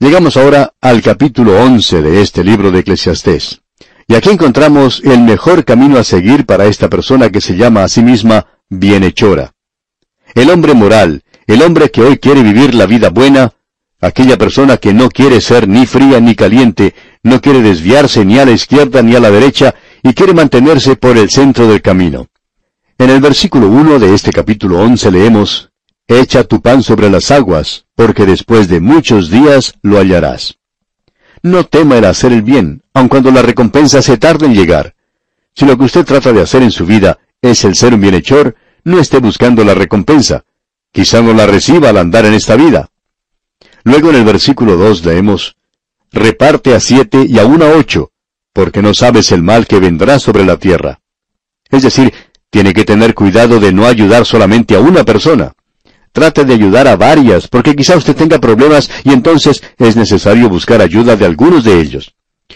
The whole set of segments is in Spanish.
Llegamos ahora al capítulo 11 de este libro de Eclesiastés. Y aquí encontramos el mejor camino a seguir para esta persona que se llama a sí misma bienhechora. El hombre moral, el hombre que hoy quiere vivir la vida buena, aquella persona que no quiere ser ni fría ni caliente, no quiere desviarse ni a la izquierda ni a la derecha, y quiere mantenerse por el centro del camino. En el versículo 1 de este capítulo 11 leemos, Echa tu pan sobre las aguas, porque después de muchos días lo hallarás. No tema el hacer el bien, aun cuando la recompensa se tarde en llegar. Si lo que usted trata de hacer en su vida es el ser un bienhechor, no esté buscando la recompensa. Quizá no la reciba al andar en esta vida. Luego en el versículo 2 leemos, Reparte a siete y aún a ocho, porque no sabes el mal que vendrá sobre la tierra. Es decir, tiene que tener cuidado de no ayudar solamente a una persona. Trate de ayudar a varias, porque quizá usted tenga problemas y entonces es necesario buscar ayuda de algunos de ellos.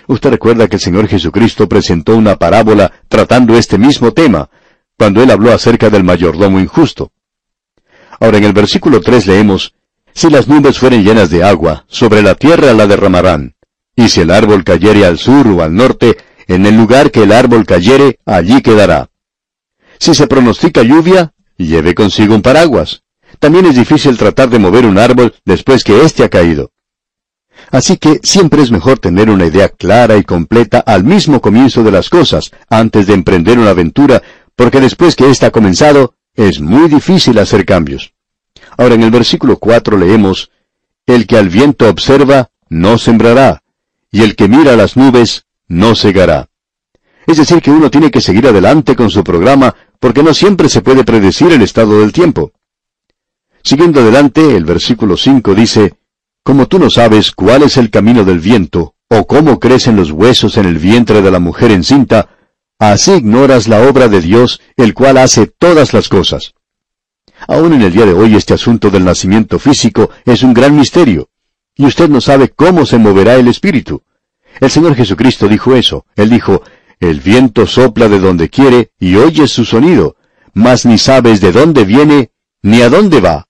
Usted recuerda que el Señor Jesucristo presentó una parábola tratando este mismo tema, cuando él habló acerca del mayordomo injusto. Ahora en el versículo 3 leemos, Si las nubes fueren llenas de agua, sobre la tierra la derramarán, y si el árbol cayere al sur o al norte, en el lugar que el árbol cayere, allí quedará. Si se pronostica lluvia, lleve consigo un paraguas. También es difícil tratar de mover un árbol después que éste ha caído. Así que siempre es mejor tener una idea clara y completa al mismo comienzo de las cosas, antes de emprender una aventura, porque después que ésta ha comenzado, es muy difícil hacer cambios. Ahora en el versículo 4 leemos, El que al viento observa, no sembrará, y el que mira las nubes, no cegará. Es decir, que uno tiene que seguir adelante con su programa, porque no siempre se puede predecir el estado del tiempo. Siguiendo adelante, el versículo 5 dice, Como tú no sabes cuál es el camino del viento, o cómo crecen los huesos en el vientre de la mujer encinta, así ignoras la obra de Dios, el cual hace todas las cosas. Aún en el día de hoy este asunto del nacimiento físico es un gran misterio, y usted no sabe cómo se moverá el espíritu. El Señor Jesucristo dijo eso. Él dijo, El viento sopla de donde quiere y oyes su sonido, mas ni sabes de dónde viene ni a dónde va.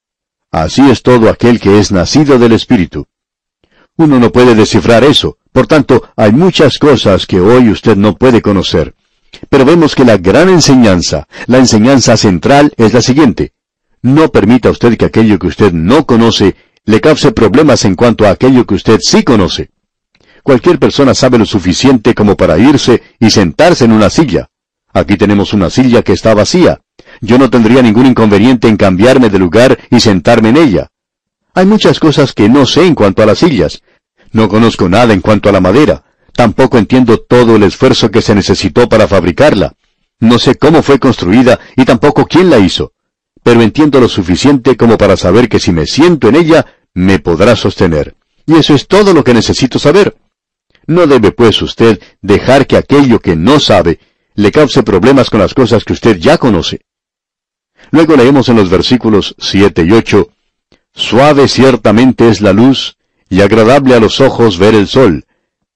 Así es todo aquel que es nacido del Espíritu. Uno no puede descifrar eso, por tanto, hay muchas cosas que hoy usted no puede conocer. Pero vemos que la gran enseñanza, la enseñanza central es la siguiente. No permita usted que aquello que usted no conoce le cause problemas en cuanto a aquello que usted sí conoce. Cualquier persona sabe lo suficiente como para irse y sentarse en una silla. Aquí tenemos una silla que está vacía yo no tendría ningún inconveniente en cambiarme de lugar y sentarme en ella. Hay muchas cosas que no sé en cuanto a las sillas. No conozco nada en cuanto a la madera. Tampoco entiendo todo el esfuerzo que se necesitó para fabricarla. No sé cómo fue construida y tampoco quién la hizo. Pero entiendo lo suficiente como para saber que si me siento en ella, me podrá sostener. Y eso es todo lo que necesito saber. No debe, pues, usted dejar que aquello que no sabe le cause problemas con las cosas que usted ya conoce. Luego leemos en los versículos 7 y 8, Suave ciertamente es la luz, y agradable a los ojos ver el sol,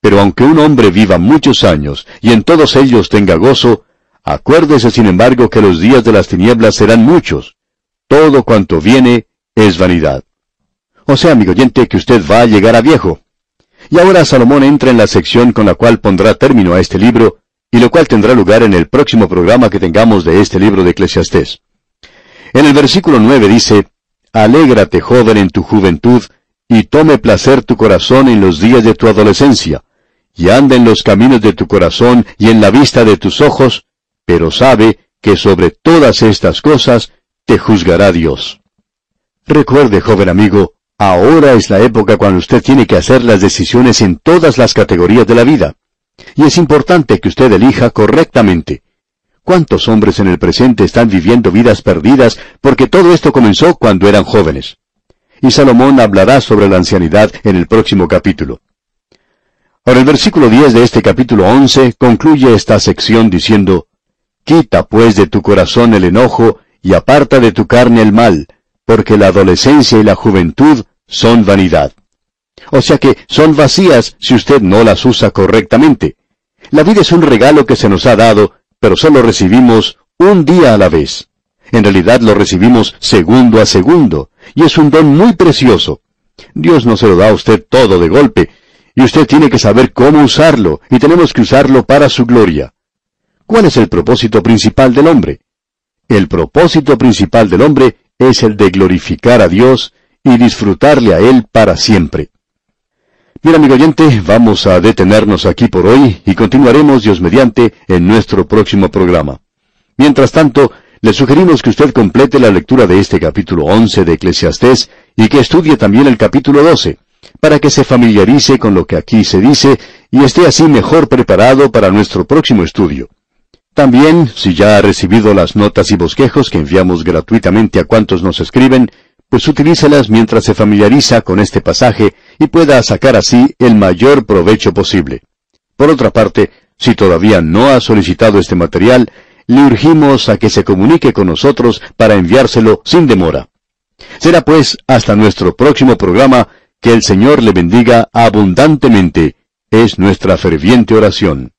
pero aunque un hombre viva muchos años, y en todos ellos tenga gozo, acuérdese sin embargo que los días de las tinieblas serán muchos. Todo cuanto viene es vanidad. O sea, amigo oyente, que usted va a llegar a viejo. Y ahora Salomón entra en la sección con la cual pondrá término a este libro, y lo cual tendrá lugar en el próximo programa que tengamos de este libro de Eclesiastés. En el versículo 9 dice, Alégrate, joven, en tu juventud, y tome placer tu corazón en los días de tu adolescencia, y anda en los caminos de tu corazón y en la vista de tus ojos, pero sabe que sobre todas estas cosas te juzgará Dios. Recuerde, joven amigo, ahora es la época cuando usted tiene que hacer las decisiones en todas las categorías de la vida. Y es importante que usted elija correctamente. ¿Cuántos hombres en el presente están viviendo vidas perdidas porque todo esto comenzó cuando eran jóvenes? Y Salomón hablará sobre la ancianidad en el próximo capítulo. Ahora el versículo 10 de este capítulo 11 concluye esta sección diciendo, Quita pues de tu corazón el enojo y aparta de tu carne el mal, porque la adolescencia y la juventud son vanidad. O sea que son vacías si usted no las usa correctamente. La vida es un regalo que se nos ha dado pero solo recibimos un día a la vez. En realidad lo recibimos segundo a segundo, y es un don muy precioso. Dios no se lo da a usted todo de golpe, y usted tiene que saber cómo usarlo, y tenemos que usarlo para su gloria. ¿Cuál es el propósito principal del hombre? El propósito principal del hombre es el de glorificar a Dios y disfrutarle a Él para siempre. Bien, amigo oyente, vamos a detenernos aquí por hoy y continuaremos, Dios mediante, en nuestro próximo programa. Mientras tanto, le sugerimos que usted complete la lectura de este capítulo 11 de Eclesiastés y que estudie también el capítulo 12, para que se familiarice con lo que aquí se dice y esté así mejor preparado para nuestro próximo estudio. También, si ya ha recibido las notas y bosquejos que enviamos gratuitamente a cuantos nos escriben, pues utilícelas mientras se familiariza con este pasaje y pueda sacar así el mayor provecho posible. Por otra parte, si todavía no ha solicitado este material, le urgimos a que se comunique con nosotros para enviárselo sin demora. Será pues hasta nuestro próximo programa que el Señor le bendiga abundantemente. Es nuestra ferviente oración.